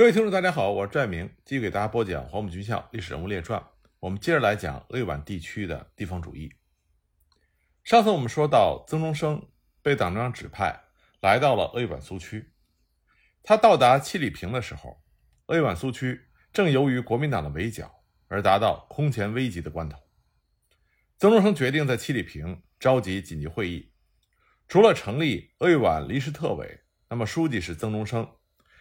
各位听众，大家好，我是拽明，继续给大家播讲《黄埔军校历史人物列传》。我们接着来讲鄂豫皖地区的地方主义。上次我们说到，曾中生被党中央指派来到了鄂豫皖苏区。他到达七里坪的时候，鄂豫皖苏区正由于国民党的围剿而达到空前危急的关头。曾中生决定在七里坪召集紧急会议，除了成立鄂豫皖临时特委，那么书记是曾中生。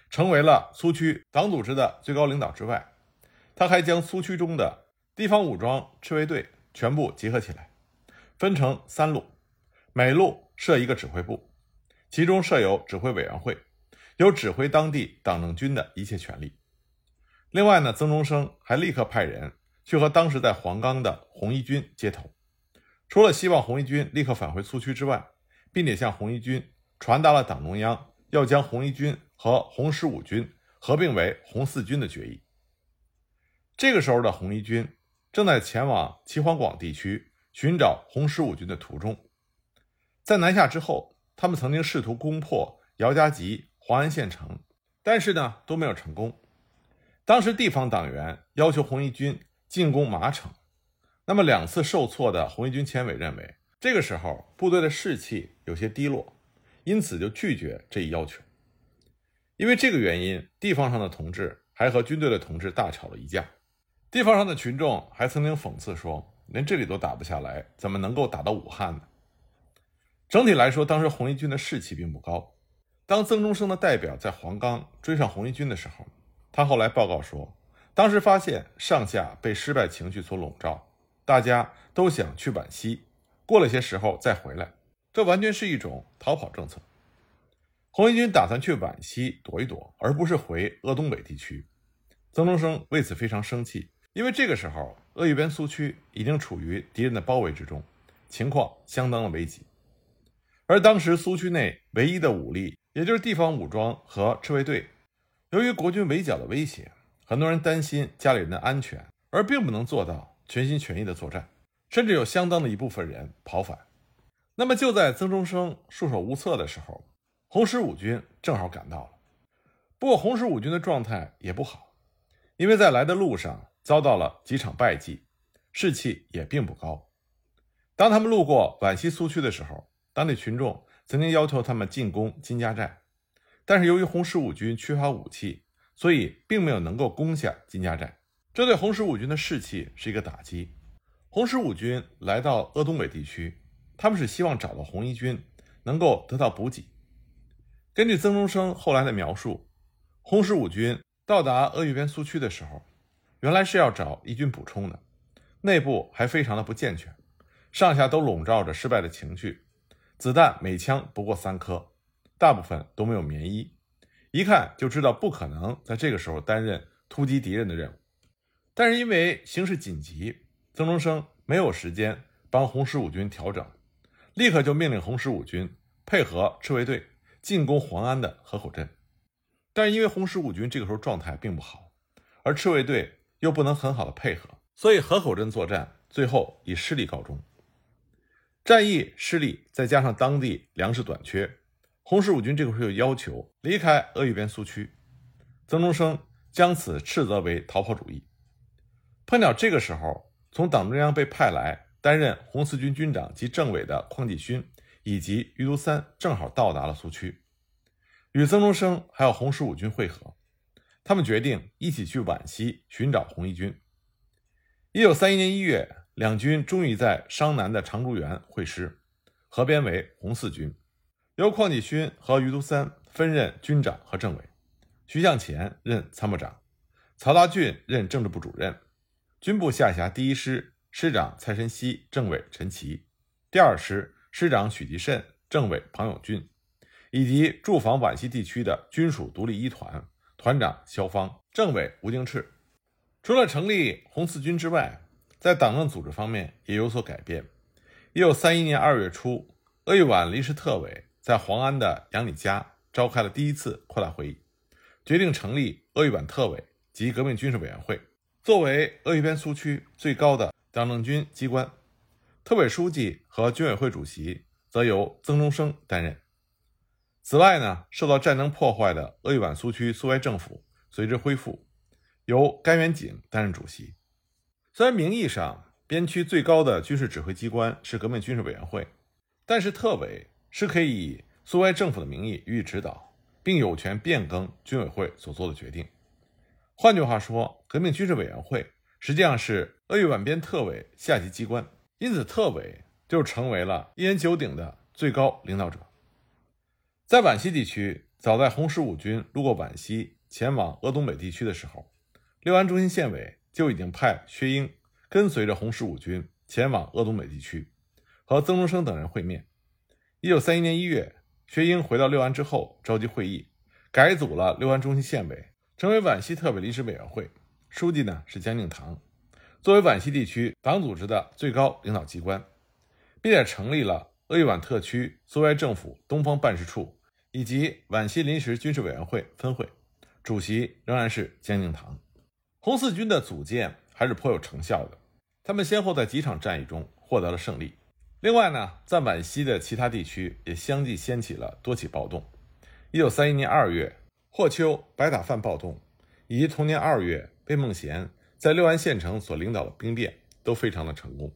成为了苏区党组织的最高领导之外，他还将苏区中的地方武装赤卫队全部集合起来，分成三路，每路设一个指挥部，其中设有指挥委员会，有指挥当地党政军的一切权利。另外呢，曾中生还立刻派人去和当时在黄冈的红一军接头，除了希望红一军立刻返回苏区之外，并且向红一军传达了党中央要将红一军。和红十五军合并为红四军的决议。这个时候的红一军正在前往齐黄广地区寻找红十五军的途中。在南下之后，他们曾经试图攻破姚家集、黄安县城，但是呢都没有成功。当时地方党员要求红一军进攻马城，那么两次受挫的红一军前委认为这个时候部队的士气有些低落，因此就拒绝这一要求。因为这个原因，地方上的同志还和军队的同志大吵了一架。地方上的群众还曾经讽刺说：“连这里都打不下来，怎么能够打到武汉呢？”整体来说，当时红一军的士气并不高。当曾中生的代表在黄冈追上红一军的时候，他后来报告说，当时发现上下被失败情绪所笼罩，大家都想去皖西，过了些时候再回来，这完全是一种逃跑政策。红一军打算去皖西躲一躲，而不是回鄂东北地区。曾中生为此非常生气，因为这个时候鄂豫边苏区已经处于敌人的包围之中，情况相当的危急。而当时苏区内唯一的武力，也就是地方武装和赤卫队，由于国军围剿的威胁，很多人担心家里人的安全，而并不能做到全心全意的作战，甚至有相当的一部分人跑反。那么就在曾中生束手无策的时候，红十五军正好赶到了，不过红十五军的状态也不好，因为在来的路上遭到了几场败绩，士气也并不高。当他们路过皖西苏区的时候，当地群众曾经要求他们进攻金家寨，但是由于红十五军缺乏武器，所以并没有能够攻下金家寨，这对红十五军的士气是一个打击。红十五军来到鄂东北地区，他们是希望找到红一军，能够得到补给。根据曾中生后来的描述，红十五军到达鄂豫边苏区的时候，原来是要找义军补充的，内部还非常的不健全，上下都笼罩着失败的情绪，子弹每枪不过三颗，大部分都没有棉衣，一看就知道不可能在这个时候担任突击敌人的任务。但是因为形势紧急，曾中生没有时间帮红十五军调整，立刻就命令红十五军配合赤卫队。进攻黄安的河口镇，但是因为红十五军这个时候状态并不好，而赤卫队又不能很好的配合，所以河口镇作战最后以失利告终。战役失利，再加上当地粮食短缺，红十五军这个时候又要求离开鄂豫边苏区。曾中生将此斥责为逃跑主义。碰巧这个时候，从党中央被派来担任红四军军长及政委的邝继勋。以及余督三正好到达了苏区，与曾中生还有红十五军会合。他们决定一起去皖西寻找红一军。一九三一年一月，两军终于在商南的长竹园会师，合编为红四军，由邝继勋和余督三分任军长和政委，徐向前任参谋长，曹达俊任政治部主任。军部下辖第一师师长蔡申熙，政委陈奇，第二师。师长许继慎、政委庞永俊，以及驻防皖西地区的军属独立一团团长肖芳、政委吴敬炽。除了成立红四军之外，在党政组织方面也有所改变。一九三一年二月初，鄂豫皖临时特委在黄安的杨礼家召开了第一次扩大会议，决定成立鄂豫皖特委及革命军事委员会，作为鄂豫边苏区最高的党政军机关。特委书记和军委会主席则由曾中生担任。此外呢，受到战争破坏的鄂豫皖苏区苏维埃政府随之恢复，由甘元景担任主席。虽然名义上边区最高的军事指挥机关是革命军事委员会，但是特委是可以以苏维埃政府的名义予以指导，并有权变更军委会所做的决定。换句话说，革命军事委员会实际上是鄂豫皖边特委下级机关，因此特委就成为了一言九鼎的最高领导者。在皖西地区，早在红十五军路过皖西前往鄂东北地区的时候，六安中心县委就已经派薛英跟随着红十五军前往鄂东北地区，和曾中生等人会面。一九三一年一月，薛英回到六安之后，召集会议，改组了六安中心县委，成为皖西特委临时委员会，书记呢是江敬堂，作为皖西地区党组织的最高领导机关，并且成立了鄂豫皖特区苏维埃政府东方办事处。以及皖西临时军事委员会分会，主席仍然是江敬堂。红四军的组建还是颇有成效的，他们先后在几场战役中获得了胜利。另外呢，在皖西的其他地区也相继掀起了多起暴动。一九三一年二月，霍丘白塔饭暴动，以及同年二月贝梦贤在六安县城所领导的兵变，都非常的成功。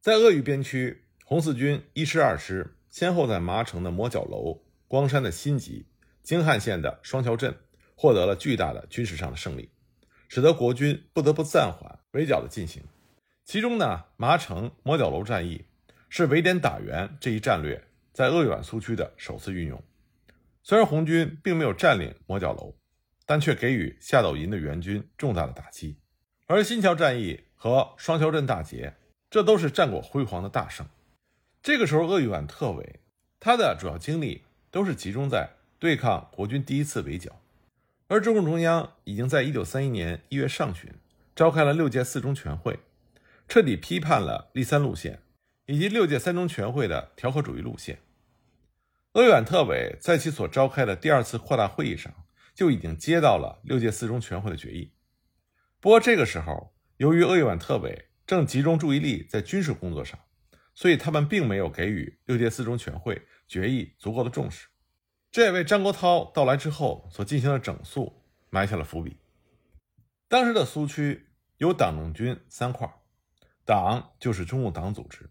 在鄂豫边区，红四军一师、二师先后在麻城的磨角楼。光山的新集、京汉线的双桥镇获得了巨大的军事上的胜利，使得国军不得不暂缓围剿的进行。其中呢，麻城磨角楼战役是围点打援这一战略在鄂豫皖苏区的首次运用。虽然红军并没有占领磨角楼，但却给予夏斗寅的援军重大的打击。而新桥战役和双桥镇大捷，这都是战果辉煌的大胜。这个时候，鄂豫皖特委他的主要精力。都是集中在对抗国军第一次围剿，而中共中央已经在一九三一年一月上旬召开了六届四中全会，彻底批判了立三路线以及六届三中全会的调和主义路线。鄂豫皖特委在其所召开的第二次扩大会议上就已经接到了六届四中全会的决议。不过这个时候，由于鄂豫皖特委正集中注意力在军事工作上，所以他们并没有给予六届四中全会。决议足够的重视，这也为张国焘到来之后所进行的整肃埋下了伏笔。当时的苏区有党政军三块，党就是中共党组织，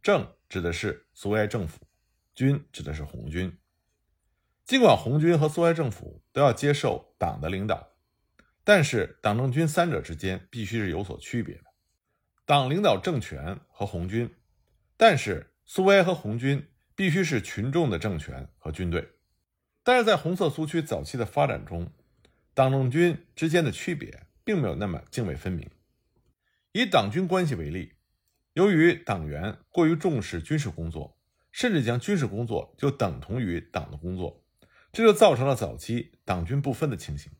政指的是苏维埃政府，军指的是红军。尽管红军和苏维埃政府都要接受党的领导，但是党政军三者之间必须是有所区别的。党领导政权和红军，但是苏维埃和红军。必须是群众的政权和军队，但是在红色苏区早期的发展中，党政军之间的区别并没有那么泾渭分明。以党军关系为例，由于党员过于重视军事工作，甚至将军事工作就等同于党的工作，这就造成了早期党军不分的情形。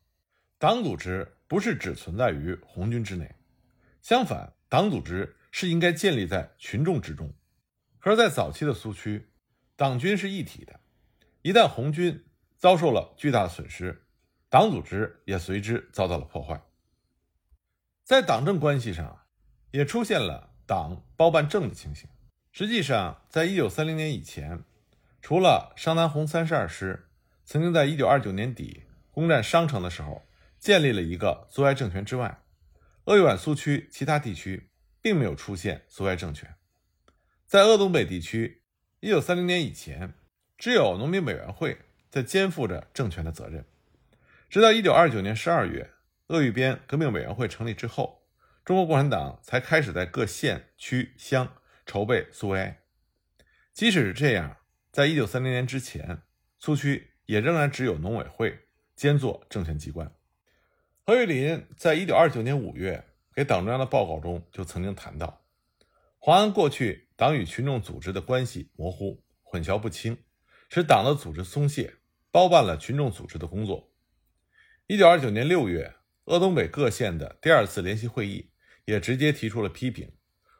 党组织不是只存在于红军之内，相反，党组织是应该建立在群众之中。可是，在早期的苏区，党军是一体的，一旦红军遭受了巨大的损失，党组织也随之遭到了破坏。在党政关系上，也出现了党包办政的情形。实际上，在一九三零年以前，除了商南红三十二师曾经在一九二九年底攻占商城的时候建立了一个苏维埃政权之外，鄂豫皖苏区其他地区并没有出现苏维埃政权。在鄂东北地区。一九三零年以前，只有农民委员会在肩负着政权的责任。直到一九二九年十二月，鄂豫边革命委员会成立之后，中国共产党才开始在各县区乡筹备苏维埃。即使是这样，在一九三零年之前，苏区也仍然只有农委会兼做政权机关。何玉林在一九二九年五月给党中央的报告中就曾经谈到，黄安过去。党与群众组织的关系模糊、混淆不清，使党的组织松懈，包办了群众组织的工作。一九二九年六月，鄂东北各县的第二次联席会议也直接提出了批评，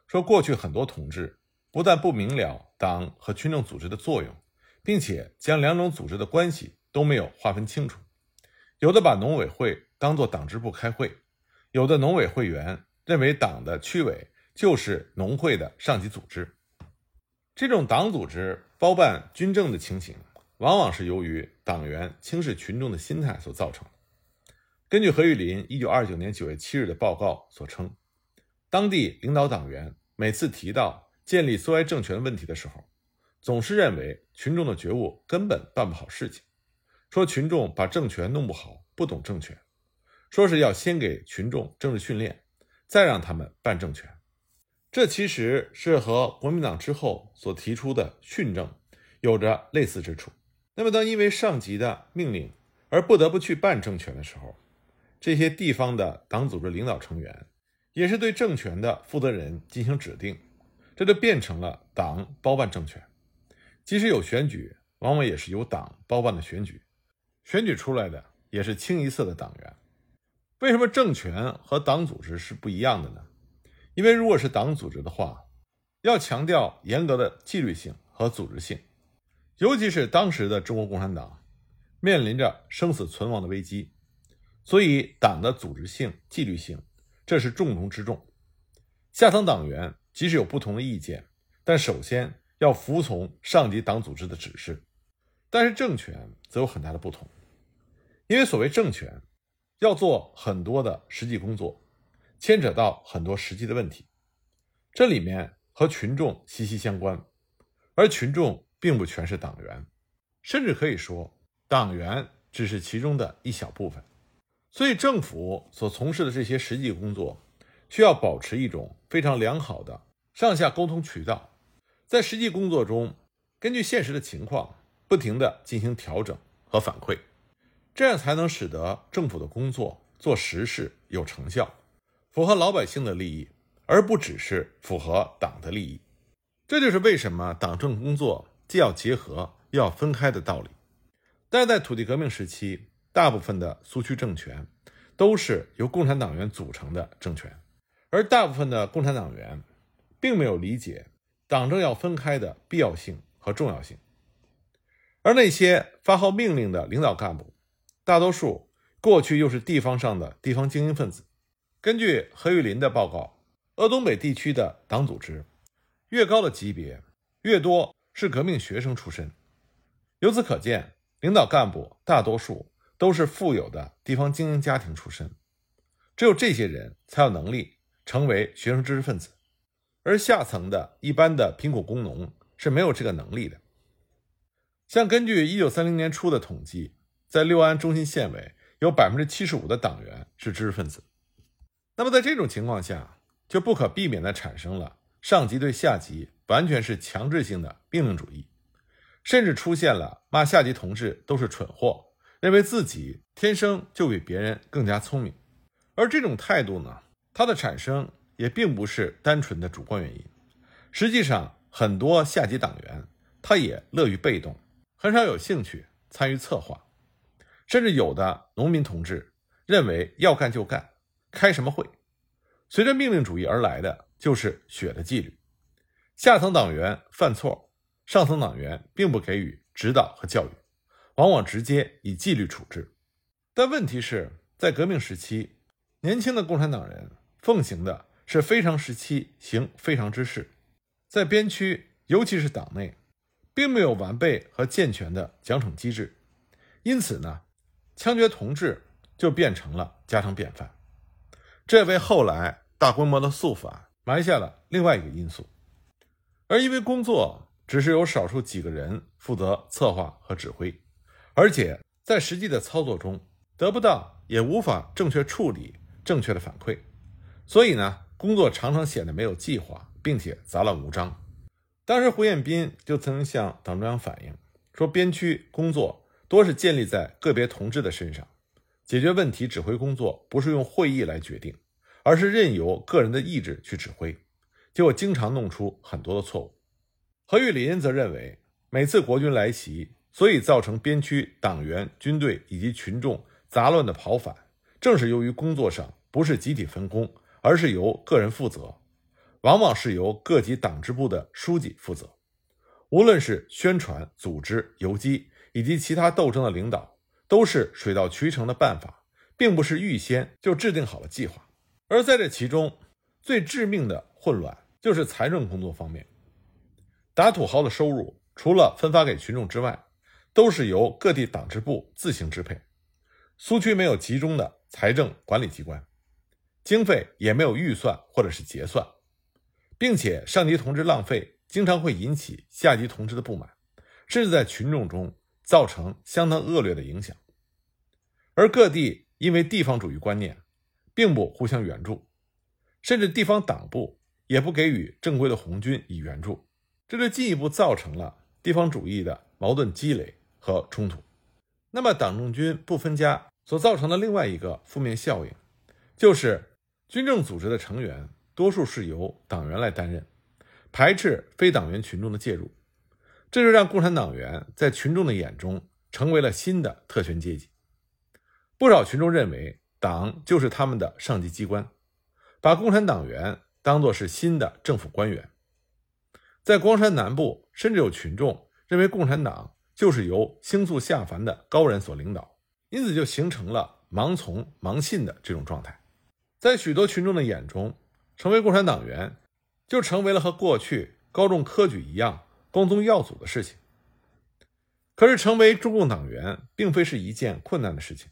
说过去很多同志不但不明了党和群众组织的作用，并且将两种组织的关系都没有划分清楚，有的把农委会当作党支部开会，有的农委会员认为党的区委。就是农会的上级组织，这种党组织包办军政的情形，往往是由于党员轻视群众的心态所造成的。根据何玉林一九二九年九月七日的报告所称，当地领导党员每次提到建立苏维埃政权问题的时候，总是认为群众的觉悟根本办不好事情，说群众把政权弄不好，不懂政权，说是要先给群众政治训练，再让他们办政权。这其实是和国民党之后所提出的训政有着类似之处。那么，当因为上级的命令而不得不去办政权的时候，这些地方的党组织领导成员也是对政权的负责人进行指定，这就变成了党包办政权。即使有选举，往往也是由党包办的选举，选举出来的也是清一色的党员。为什么政权和党组织是不一样的呢？因为如果是党组织的话，要强调严格的纪律性和组织性，尤其是当时的中国共产党面临着生死存亡的危机，所以党的组织性、纪律性这是重中之重。下层党员即使有不同的意见，但首先要服从上级党组织的指示。但是政权则有很大的不同，因为所谓政权要做很多的实际工作。牵扯到很多实际的问题，这里面和群众息息相关，而群众并不全是党员，甚至可以说党员只是其中的一小部分。所以，政府所从事的这些实际工作，需要保持一种非常良好的上下沟通渠道，在实际工作中，根据现实的情况，不停地进行调整和反馈，这样才能使得政府的工作做实事有成效。符合老百姓的利益，而不只是符合党的利益，这就是为什么党政工作既要结合又要分开的道理。但在土地革命时期，大部分的苏区政权都是由共产党员组成的政权，而大部分的共产党员并没有理解党政要分开的必要性和重要性。而那些发号命令的领导干部，大多数过去又是地方上的地方精英分子。根据何玉林的报告，鄂东北地区的党组织越高的级别，越多是革命学生出身。由此可见，领导干部大多数都是富有的地方精英家庭出身，只有这些人才有能力成为学生知识分子，而下层的一般的贫苦工农是没有这个能力的。像根据一九三零年初的统计，在六安中心县委有百分之七十五的党员是知识分子。那么在这种情况下，就不可避免地产生了上级对下级完全是强制性的命令主义，甚至出现了骂下级同志都是蠢货，认为自己天生就比别人更加聪明。而这种态度呢，它的产生也并不是单纯的主观原因。实际上，很多下级党员他也乐于被动，很少有兴趣参与策划，甚至有的农民同志认为要干就干。开什么会？随着命令主义而来的就是血的纪律。下层党员犯错，上层党员并不给予指导和教育，往往直接以纪律处置。但问题是在革命时期，年轻的共产党人奉行的是非常时期行非常之事，在边区，尤其是党内，并没有完备和健全的奖惩机制，因此呢，枪决同志就变成了家常便饭。这为后来大规模的肃反埋下了另外一个因素，而因为工作只是由少数几个人负责策划和指挥，而且在实际的操作中得不到也无法正确处理正确的反馈，所以呢，工作常常显得没有计划，并且杂乱无章。当时胡彦斌就曾向党中央反映说，边区工作多是建立在个别同志的身上。解决问题、指挥工作不是用会议来决定，而是任由个人的意志去指挥，结果经常弄出很多的错误。何玉林则认为，每次国军来袭，所以造成边区党员、军队以及群众杂乱的跑反，正是由于工作上不是集体分工，而是由个人负责，往往是由各级党支部的书记负责。无论是宣传、组织、游击以及其他斗争的领导。都是水到渠成的办法，并不是预先就制定好了计划。而在这其中，最致命的混乱就是财政工作方面。打土豪的收入除了分发给群众之外，都是由各地党支部自行支配。苏区没有集中的财政管理机关，经费也没有预算或者是结算，并且上级同志浪费，经常会引起下级同志的不满，甚至在群众中造成相当恶劣的影响。而各地因为地方主义观念，并不互相援助，甚至地方党部也不给予正规的红军以援助，这就进一步造成了地方主义的矛盾积累和冲突。那么，党政军不分家所造成的另外一个负面效应，就是军政组织的成员多数是由党员来担任，排斥非党员群众的介入，这就让共产党员在群众的眼中成为了新的特权阶级。不少群众认为党就是他们的上级机关，把共产党员当作是新的政府官员。在光山南部，甚至有群众认为共产党。就是由星宿下凡的高人所领导，因此就形成了盲从盲信的这种状态。在许多群众的眼中，成为共产党员就成为了和过去高中科举一样光宗耀祖的事情。可是，成为中共党员并非是一件困难的事情。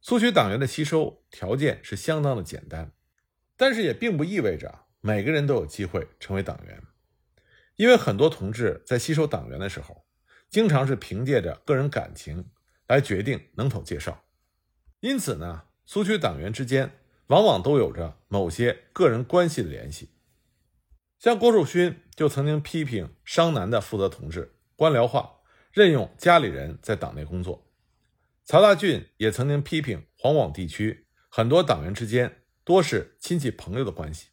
苏区党员的吸收条件是相当的简单，但是也并不意味着每个人都有机会成为党员，因为很多同志在吸收党员的时候。经常是凭借着个人感情来决定能否介绍，因此呢，苏区党员之间往往都有着某些个人关系的联系。像郭树勋就曾经批评商南的负责同志官僚化，任用家里人在党内工作；曹大俊也曾经批评黄广地区很多党员之间多是亲戚朋友的关系；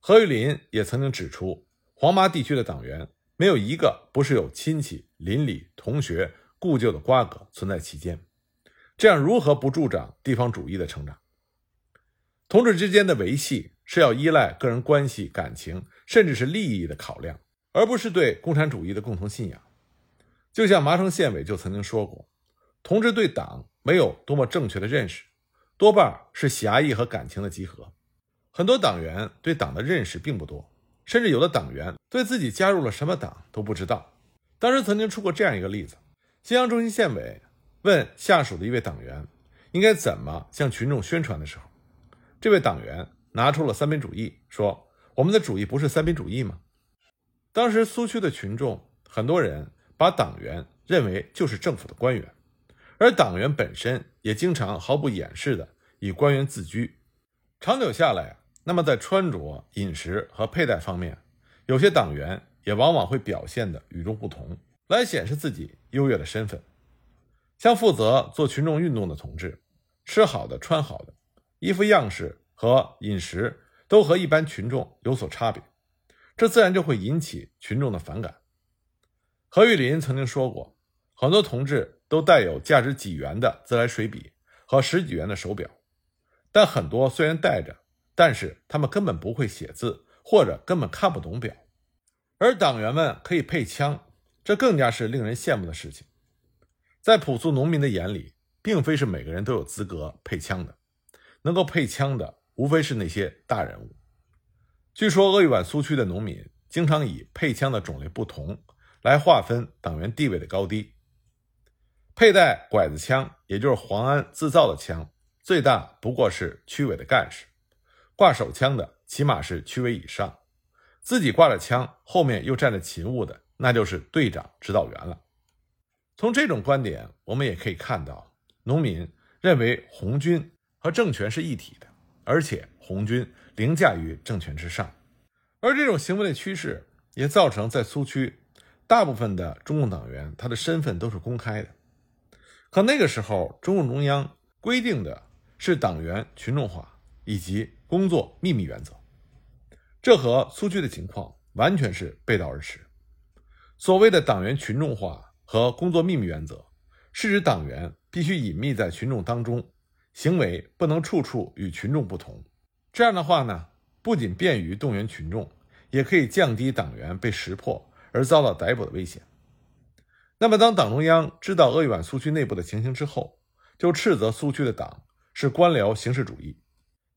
何玉林也曾经指出黄麻地区的党员。没有一个不是有亲戚、邻里、同学、故旧的瓜葛存在其间，这样如何不助长地方主义的成长？同志之间的维系是要依赖个人关系、感情，甚至是利益的考量，而不是对共产主义的共同信仰。就像麻城县委就曾经说过，同志对党没有多么正确的认识，多半是侠义和感情的集合。很多党员对党的认识并不多。甚至有的党员对自己加入了什么党都不知道。当时曾经出过这样一个例子：新阳中心县委问下属的一位党员应该怎么向群众宣传的时候，这位党员拿出了三民主义，说：“我们的主义不是三民主义吗？”当时苏区的群众很多人把党员认为就是政府的官员，而党员本身也经常毫不掩饰的以官员自居，长久下来。那么，在穿着、饮食和佩戴方面，有些党员也往往会表现的与众不同，来显示自己优越的身份。像负责做群众运动的同志，吃好的、穿好的，衣服样式和饮食都和一般群众有所差别，这自然就会引起群众的反感。何玉林曾经说过，很多同志都带有价值几元的自来水笔和十几元的手表，但很多虽然带着。但是他们根本不会写字，或者根本看不懂表，而党员们可以配枪，这更加是令人羡慕的事情。在朴素农民的眼里，并非是每个人都有资格配枪的，能够配枪的，无非是那些大人物。据说鄂豫皖苏区的农民经常以配枪的种类不同来划分党员地位的高低。佩戴拐子枪，也就是黄安自造的枪，最大不过是区委的干事。挂手枪的起码是区委以上，自己挂着枪，后面又站着勤务的，那就是队长、指导员了。从这种观点，我们也可以看到，农民认为红军和政权是一体的，而且红军凌驾于政权之上。而这种行为的趋势，也造成在苏区大部分的中共党员，他的身份都是公开的。可那个时候，中共中央规定的是党员群众化以及。工作秘密原则，这和苏区的情况完全是背道而驰。所谓的党员群众化和工作秘密原则，是指党员必须隐秘在群众当中，行为不能处处与群众不同。这样的话呢，不仅便于动员群众，也可以降低党员被识破而遭到逮捕的危险。那么，当党中央知道鄂豫皖苏区内部的情形之后，就斥责苏区的党是官僚形式主义。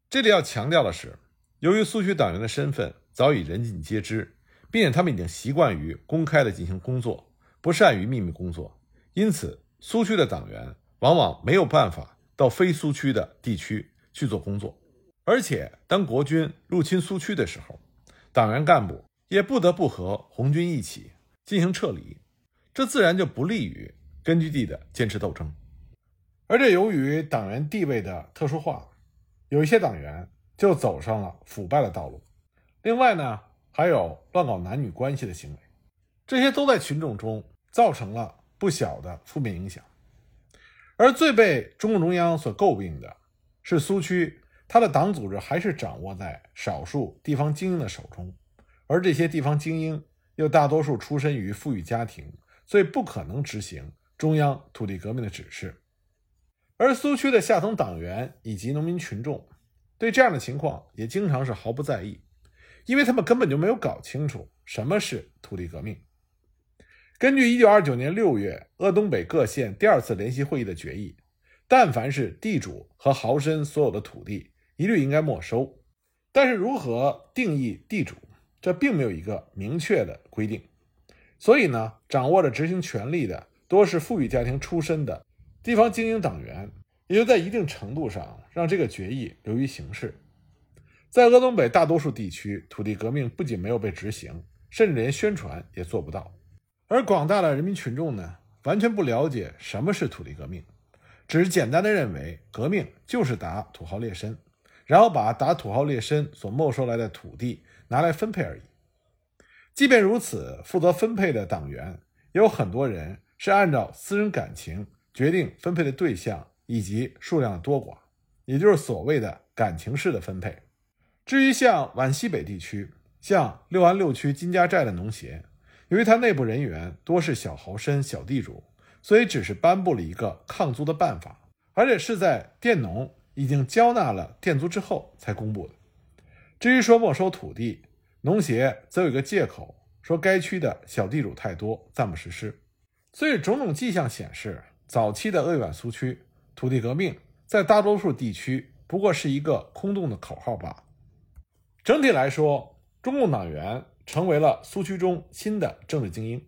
这里要强调的是，由于苏区党员的身份早已人尽皆知，并且他们已经习惯于公开的进行工作，不善于秘密工作，因此苏区的党员往往没有办法到非苏区的地区去做工作。而且，当国军入侵苏区的时候，党员干部也不得不和红军一起进行撤离，这自然就不利于根据地的坚持斗争。而这由于党员地位的特殊化，有一些党员就走上了腐败的道路。另外呢，还有乱搞男女关系的行为，这些都在群众中造成了不小的负面影响。而最被中共中央所诟病的是苏区。它的党组织还是掌握在少数地方精英的手中，而这些地方精英又大多数出身于富裕家庭，所以不可能执行中央土地革命的指示。而苏区的下层党员以及农民群众对这样的情况也经常是毫不在意，因为他们根本就没有搞清楚什么是土地革命。根据1929年6月鄂东北各县第二次联席会议的决议，但凡是地主和豪绅所有的土地，一律应该没收，但是如何定义地主，这并没有一个明确的规定。所以呢，掌握着执行权力的多是富裕家庭出身的地方精英党员，也就在一定程度上让这个决议流于形式。在鄂东北大多数地区，土地革命不仅没有被执行，甚至连宣传也做不到。而广大的人民群众呢，完全不了解什么是土地革命，只是简单的认为革命就是打土豪劣绅。然后把打土豪劣绅所没收来的土地拿来分配而已。即便如此，负责分配的党员也有很多人是按照私人感情决定分配的对象以及数量的多寡，也就是所谓的感情式的分配。至于像皖西北地区，像六安六区金家寨的农协，由于他内部人员多是小豪绅、小地主，所以只是颁布了一个抗租的办法，而且是在佃农。已经交纳了佃租之后才公布的。至于说没收土地，农协则有一个借口，说该区的小地主太多，暂不实施。所以种种迹象显示，早期的鄂豫皖苏区土地革命在大多数地区不过是一个空洞的口号罢了。整体来说，中共党员成为了苏区中新的政治精英，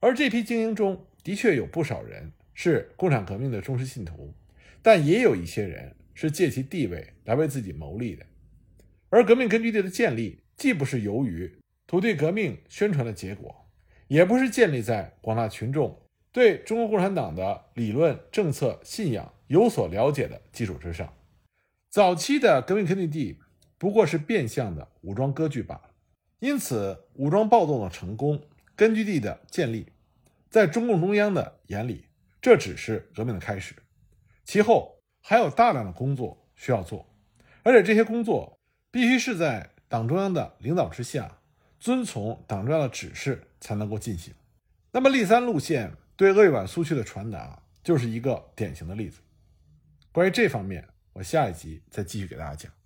而这批精英中的确有不少人是共产革命的忠实信徒，但也有一些人。是借其地位来为自己谋利的，而革命根据地的建立既不是由于土地革命宣传的结果，也不是建立在广大群众对中国共产党的理论、政策、信仰有所了解的基础之上。早期的革命根据地不过是变相的武装割据罢了。因此，武装暴动的成功、根据地的建立，在中共中央的眼里，这只是革命的开始，其后。还有大量的工作需要做，而且这些工作必须是在党中央的领导之下，遵从党中央的指示才能够进行。那么，立三路线对鄂豫皖苏区的传达就是一个典型的例子。关于这方面，我下一集再继续给大家讲。